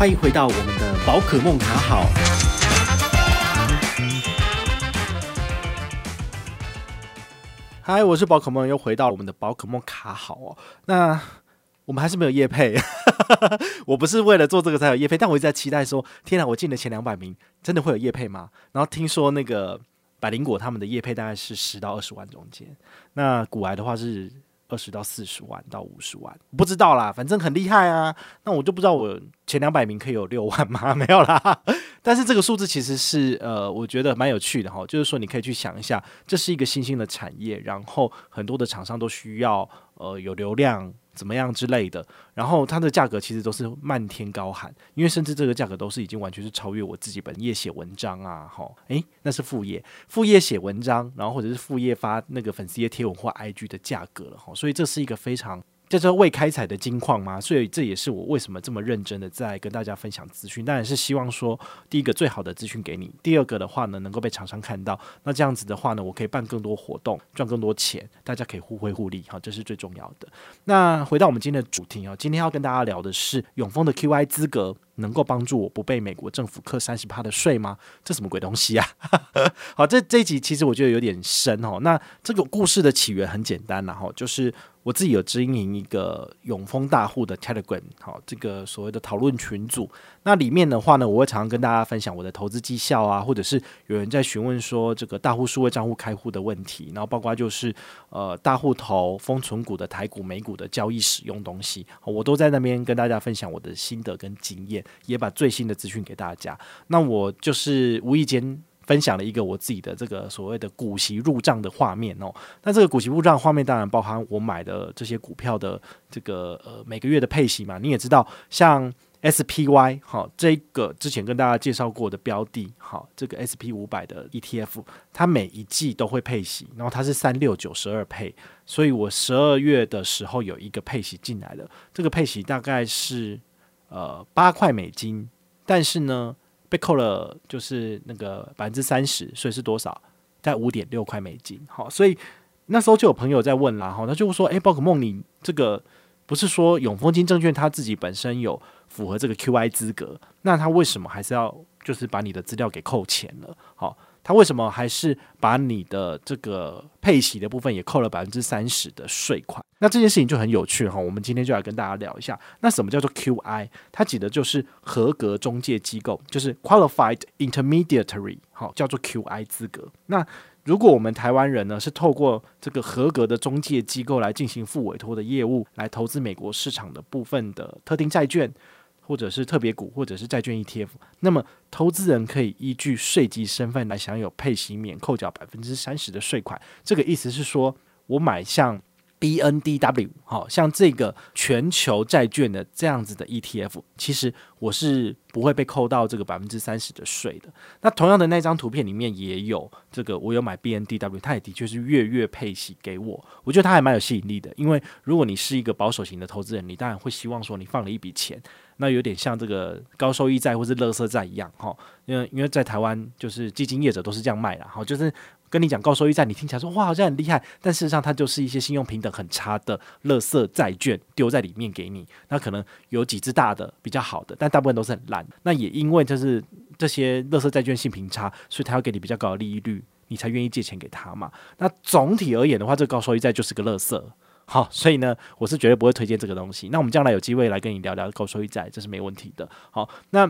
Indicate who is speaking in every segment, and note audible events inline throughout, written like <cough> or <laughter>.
Speaker 1: 欢迎回到我们的宝可梦卡好。嗨，我是宝可梦，又回到我们的宝可梦卡好哦。那我们还是没有业配，<laughs> 我不是为了做这个才有业配，但我一直在期待说，天哪，我进了前两百名，真的会有业配吗？然后听说那个百灵果他们的业配大概是十到二十万中间，那古癌的话是。二十到四十万到五十万，不知道啦，反正很厉害啊。那我就不知道我前两百名可以有六万吗？<laughs> 没有啦。但是这个数字其实是呃，我觉得蛮有趣的哈。就是说，你可以去想一下，这是一个新兴的产业，然后很多的厂商都需要呃有流量。怎么样之类的，然后它的价格其实都是漫天高喊，因为甚至这个价格都是已经完全是超越我自己本业写文章啊，哈，诶，那是副业，副业写文章，然后或者是副业发那个粉丝页贴文或 IG 的价格了，哈，所以这是一个非常。这是未开采的金矿吗？所以这也是我为什么这么认真的在跟大家分享资讯。当然是希望说，第一个最好的资讯给你，第二个的话呢，能够被厂商看到。那这样子的话呢，我可以办更多活动，赚更多钱，大家可以互惠互利，好，这是最重要的。那回到我们今天的主题哦，今天要跟大家聊的是永丰的 QI 资格。能够帮助我不被美国政府课三十趴的税吗？这什么鬼东西啊？<laughs> 好，这这一集其实我觉得有点深哦。那这个故事的起源很简单，然后就是我自己有经营一个永丰大户的 Telegram，好，这个所谓的讨论群组。那里面的话呢，我会常常跟大家分享我的投资绩效啊，或者是有人在询问说这个大户数位账户开户的问题，然后包括就是呃大户投封存股的台股美股的交易使用东西，我都在那边跟大家分享我的心得跟经验。也把最新的资讯给大家。那我就是无意间分享了一个我自己的这个所谓的股息入账的画面哦。那这个股息入账画面当然包含我买的这些股票的这个呃每个月的配息嘛。你也知道，像 SPY 好这个之前跟大家介绍过的标的，好这个 SP 五百的 ETF，它每一季都会配息，然后它是三六九十二配，所以我十二月的时候有一个配息进来了，这个配息大概是。呃，八块美金，但是呢，被扣了就是那个百分之三十，所以是多少？在五点六块美金。好，所以那时候就有朋友在问啦，哈，他就说，诶，宝可梦，你这个不是说永丰金证券他自己本身有符合这个 QI 资格，那他为什么还是要就是把你的资料给扣钱了？好。他为什么还是把你的这个配息的部分也扣了百分之三十的税款？那这件事情就很有趣哈。我们今天就来跟大家聊一下，那什么叫做 QI？它指的就是合格中介机构，就是 Qualified Intermediary，好，叫做 QI 资格。那如果我们台湾人呢，是透过这个合格的中介机构来进行复委托的业务，来投资美国市场的部分的特定债券。或者是特别股，或者是债券 ETF，那么投资人可以依据税籍身份来享有配息免扣缴百分之三十的税款。这个意思是说，我买像 BNDW，好像这个全球债券的这样子的 ETF，其实我是不会被扣到这个百分之三十的税的。那同样的那张图片里面也有这个，我有买 BNDW，它也的确是月月配息给我。我觉得它还蛮有吸引力的，因为如果你是一个保守型的投资人，你当然会希望说你放了一笔钱。那有点像这个高收益债或是垃圾债一样，哈，因为因为在台湾就是基金业者都是这样卖的，哈，就是跟你讲高收益债，你听起来说哇好像很厉害，但事实上它就是一些信用评等很差的垃圾债券丢在里面给你，那可能有几只大的比较好的，但大部分都是很烂。那也因为就是这些垃圾债券信评差，所以他要给你比较高的利率，你才愿意借钱给他嘛。那总体而言的话，这高收益债就是个垃圾。好，所以呢，我是绝对不会推荐这个东西。那我们将来有机会来跟你聊聊高收益债，这是没问题的。好，那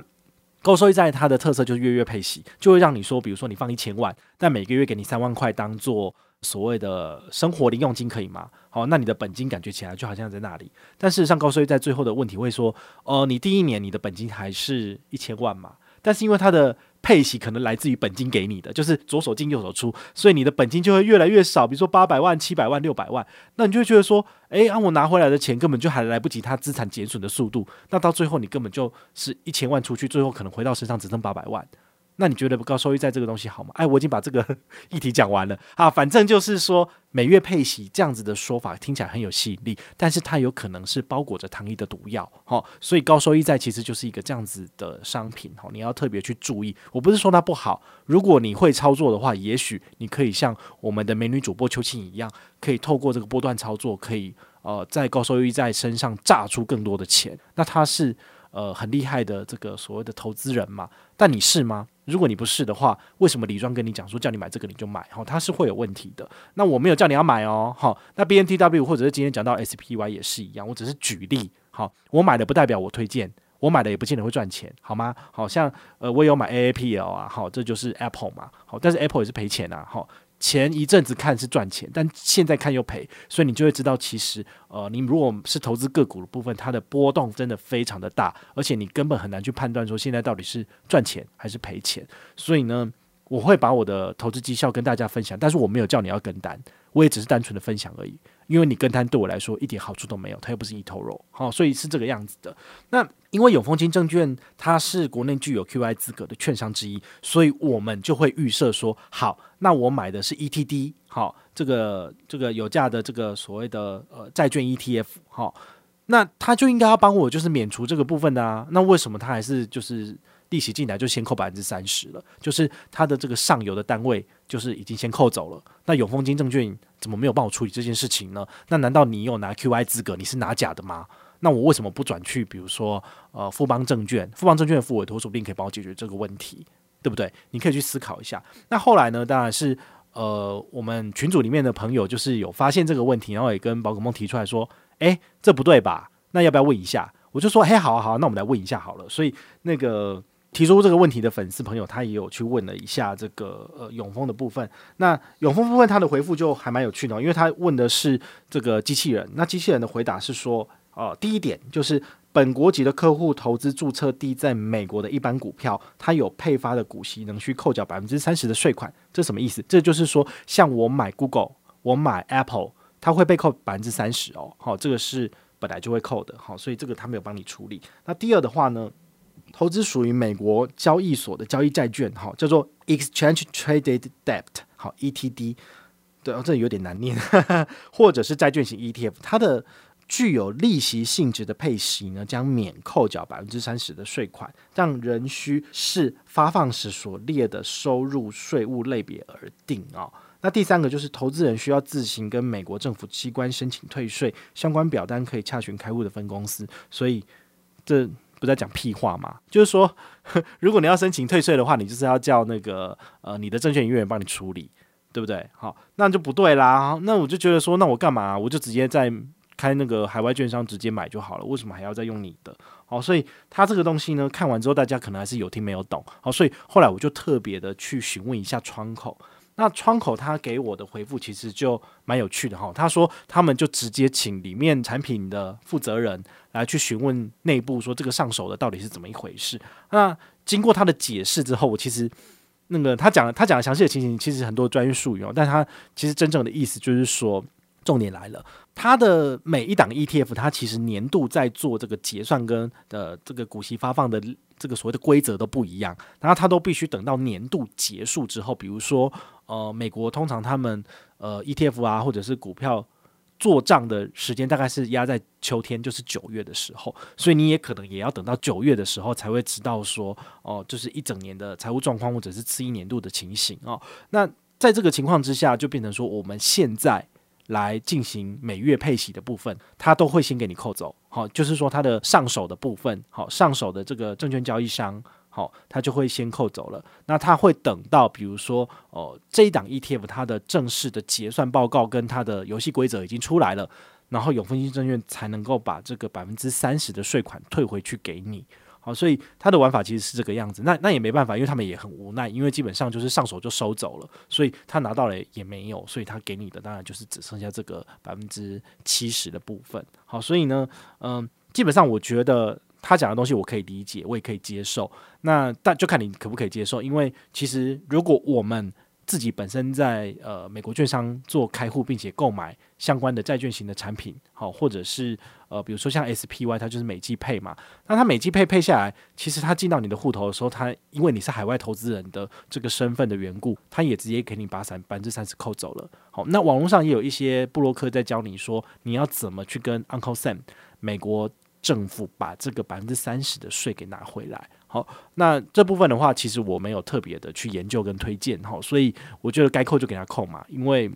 Speaker 1: 高收益债它的特色就是月月配息，就会让你说，比如说你放一千万，但每个月给你三万块当做所谓的生活零用金，可以吗？好，那你的本金感觉起来就好像在那里，但事实上高收益债最后的问题会说，呃，你第一年你的本金还是一千万嘛，但是因为它的配息可能来自于本金给你的，就是左手进右手出，所以你的本金就会越来越少。比如说八百万、七百万、六百万，那你就会觉得说，哎，啊，我拿回来的钱根本就还来不及它资产减损的速度，那到最后你根本就是一千万出去，最后可能回到身上只剩八百万。那你觉得高收益债这个东西好吗？哎，我已经把这个 <laughs> 议题讲完了啊。反正就是说，每月配息这样子的说法听起来很有吸引力，但是它有可能是包裹着糖衣的毒药，哈。所以高收益债其实就是一个这样子的商品，哈。你要特别去注意。我不是说它不好，如果你会操作的话，也许你可以像我们的美女主播邱庆一样，可以透过这个波段操作，可以呃在高收益债身上榨出更多的钱。那它是。呃很厉害的这个所谓的投资人嘛。但你是吗？如果你不是的话，为什么李庄跟你讲说叫你买这个你就买？哈，他是会有问题的。那我没有叫你要买哦，好，那 BNTW 或者是今天讲到 SPY 也是一样，我只是举例。好，我买的不代表我推荐，我买的也不见得会赚钱，好吗？好像呃，我有买 AAPL 啊，好，这就是 Apple 嘛，好，但是 Apple 也是赔钱啊，好。前一阵子看是赚钱，但现在看又赔，所以你就会知道，其实呃，你如果是投资个股的部分，它的波动真的非常的大，而且你根本很难去判断说现在到底是赚钱还是赔钱。所以呢，我会把我的投资绩效跟大家分享，但是我没有叫你要跟单，我也只是单纯的分享而已。因为你跟单对我来说一点好处都没有，它又不是一头肉好，所以是这个样子的。那因为永丰金证券它是国内具有 QI 资格的券商之一，所以我们就会预设说，好，那我买的是 ETD，好，这个这个有价的这个所谓的呃债券 ETF，好，那他就应该要帮我就是免除这个部分的啊。那为什么他还是就是？利息进来就先扣百分之三十了，就是它的这个上游的单位就是已经先扣走了。那永丰金证券怎么没有帮我处理这件事情呢？那难道你有拿 QI 资格？你是拿假的吗？那我为什么不转去？比如说呃富邦证券，富邦证券的复委托说不定可以帮我解决这个问题，对不对？你可以去思考一下。那后来呢？当然是呃我们群组里面的朋友就是有发现这个问题，然后也跟宝可梦提出来说：“诶，这不对吧？那要不要问一下？”我就说：“嘿，好啊好啊，那我们来问一下好了。”所以那个。提出这个问题的粉丝朋友，他也有去问了一下这个呃永丰的部分。那永丰部分他的回复就还蛮有趣的，因为他问的是这个机器人。那机器人的回答是说，呃，第一点就是本国籍的客户投资注册地在美国的一般股票，他有配发的股息，能需扣缴百分之三十的税款。这什么意思？这就是说，像我买 Google，我买 Apple，它会被扣百分之三十哦。好，这个是本来就会扣的。好，所以这个他没有帮你处理。那第二的话呢？投资属于美国交易所的交易债券，哈，叫做 Exchange Traded Debt，好，ETD，对，哦，这有点难念，<laughs> 或者是债券型 ETF，它的具有利息性质的配息呢，将免扣缴百分之三十的税款，让仍需视发放时所列的收入税务类别而定啊。那第三个就是投资人需要自行跟美国政府机关申请退税，相关表单可以洽询开户的分公司，所以这。不在讲屁话嘛？就是说，<laughs> 如果你要申请退税的话，你就是要叫那个呃你的证券营业员帮你处理，对不对？好，那就不对啦。那我就觉得说，那我干嘛？我就直接在开那个海外券商直接买就好了，为什么还要再用你的？好，所以他这个东西呢，看完之后大家可能还是有听没有懂。好，所以后来我就特别的去询问一下窗口。那窗口他给我的回复其实就蛮有趣的哈，他说他们就直接请里面产品的负责人来去询问内部，说这个上手的到底是怎么一回事。那经过他的解释之后，我其实那个他讲他讲的详细的情形，其实很多专业术语哦，但他其实真正的意思就是说，重点来了，他的每一档 ETF，它其实年度在做这个结算跟的这个股息发放的。这个所谓的规则都不一样，然后他都必须等到年度结束之后，比如说，呃，美国通常他们呃 ETF 啊，或者是股票做账的时间大概是压在秋天，就是九月的时候，所以你也可能也要等到九月的时候才会知道说，哦、就是一整年的财务状况或者是次一年度的情形哦。那在这个情况之下，就变成说我们现在。来进行每月配息的部分，他都会先给你扣走，好，就是说他的上手的部分，好，上手的这个证券交易商，好，他就会先扣走了。那他会等到，比如说，哦，这一档 ETF 它的正式的结算报告跟它的游戏规则已经出来了，然后永丰金证券才能够把这个百分之三十的税款退回去给你。好，所以他的玩法其实是这个样子，那那也没办法，因为他们也很无奈，因为基本上就是上手就收走了，所以他拿到了也没有，所以他给你的当然就是只剩下这个百分之七十的部分。好，所以呢，嗯、基本上我觉得他讲的东西我可以理解，我也可以接受，那但就看你可不可以接受，因为其实如果我们自己本身在呃美国券商做开户，并且购买相关的债券型的产品，好，或者是呃比如说像 SPY，它就是美季配嘛，那它美季配配下来，其实它进到你的户头的时候，它因为你是海外投资人的这个身份的缘故，它也直接给你把三百分之三十扣走了。好，那网络上也有一些布洛克在教你说，你要怎么去跟 Uncle Sam 美国政府把这个百分之三十的税给拿回来。好，那这部分的话，其实我没有特别的去研究跟推荐哈，所以我觉得该扣就给他扣嘛，因为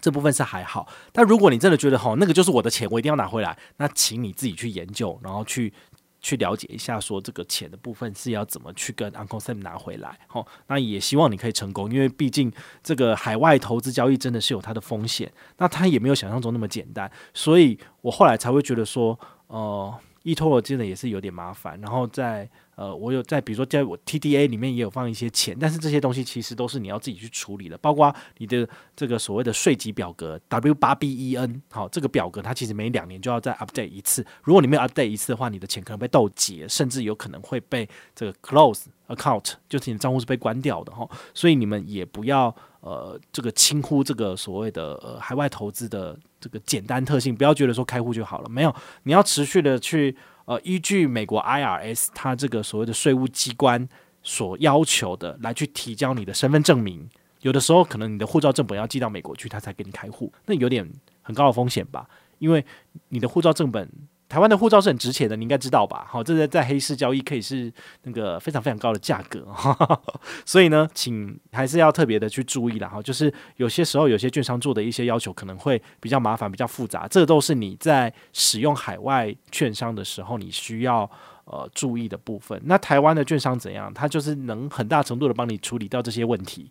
Speaker 1: 这部分是还好。但如果你真的觉得哈，那个就是我的钱，我一定要拿回来，那请你自己去研究，然后去去了解一下，说这个钱的部分是要怎么去跟 Uncle Sam 拿回来。好，那也希望你可以成功，因为毕竟这个海外投资交易真的是有它的风险，那它也没有想象中那么简单，所以我后来才会觉得说，呃 e t o r 真的也是有点麻烦，然后在。呃，我有在，比如说在我 TDA 里面也有放一些钱，但是这些东西其实都是你要自己去处理的，包括你的这个所谓的税籍表格 W 八 B E N，好，这个表格它其实每两年就要再 update 一次，如果你没有 update 一次的话，你的钱可能被冻结，甚至有可能会被这个 close account，就是你的账户是被关掉的哈，所以你们也不要呃这个轻忽这个所谓的呃海外投资的这个简单特性，不要觉得说开户就好了，没有，你要持续的去。呃，依据美国 IRS 它这个所谓的税务机关所要求的来去提交你的身份证明，有的时候可能你的护照正本要寄到美国去，他才给你开户，那有点很高的风险吧？因为你的护照正本。台湾的护照是很值钱的，你应该知道吧？好，这个在黑市交易可以是那个非常非常高的价格，<laughs> 所以呢，请还是要特别的去注意了。哈，就是有些时候有些券商做的一些要求可能会比较麻烦、比较复杂，这都是你在使用海外券商的时候你需要呃注意的部分。那台湾的券商怎样？它就是能很大程度的帮你处理掉这些问题。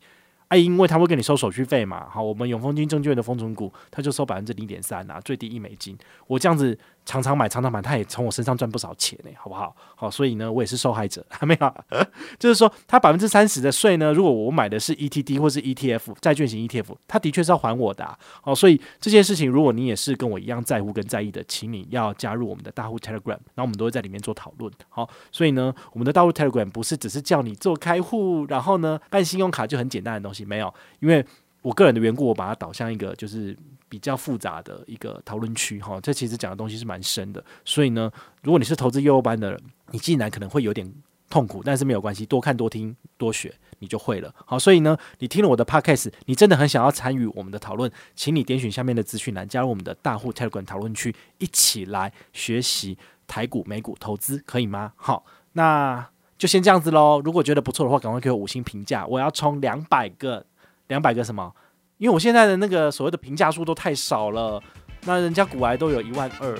Speaker 1: 哎，因为他会给你收手续费嘛。好，我们永丰金证券的丰存股，他就收百分之零点三啊，最低一美金。我这样子。常常买，常常买，他也从我身上赚不少钱呢，好不好？好，所以呢，我也是受害者，还 <laughs> 没有。<laughs> 就是说，他百分之三十的税呢，如果我买的是 ETD 或是 ETF 债券型 ETF，他的确是要还我的啊。好，所以这件事情，如果你也是跟我一样在乎跟在意的，请你要加入我们的大户 Telegram，然后我们都会在里面做讨论。好，所以呢，我们的大户 Telegram 不是只是叫你做开户，然后呢办信用卡就很简单的东西，没有，因为我个人的缘故，我把它导向一个就是。比较复杂的一个讨论区哈，这其实讲的东西是蛮深的，所以呢，如果你是投资幼幼班的人，你进来可能会有点痛苦，但是没有关系，多看多听多学，你就会了。好，所以呢，你听了我的 podcast，你真的很想要参与我们的讨论，请你点选下面的资讯栏，加入我们的大户 Telegram 讨论区，一起来学习台股、美股投资，可以吗？好，那就先这样子喽。如果觉得不错的话，赶快给我五星评价，我要冲两百个，两百个什么？因为我现在的那个所谓的评价数都太少了，那人家股癌都有一万二，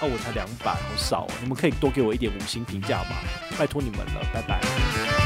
Speaker 1: 那我才两百，好少哦。你们可以多给我一点五星评价吗？拜托你们了，拜拜。